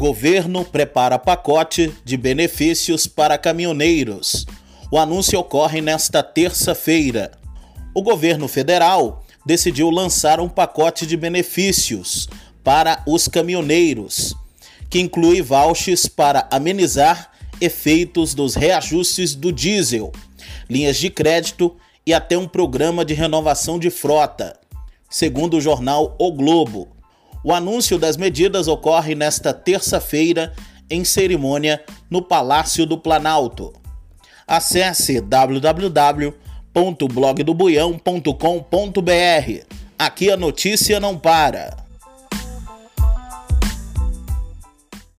Governo prepara pacote de benefícios para caminhoneiros. O anúncio ocorre nesta terça-feira. O governo federal decidiu lançar um pacote de benefícios para os caminhoneiros, que inclui vouchers para amenizar efeitos dos reajustes do diesel, linhas de crédito e até um programa de renovação de frota, segundo o jornal O Globo. O anúncio das medidas ocorre nesta terça-feira em cerimônia no Palácio do Planalto. Acesse www.blogdobuião.com.br. Aqui a notícia não para.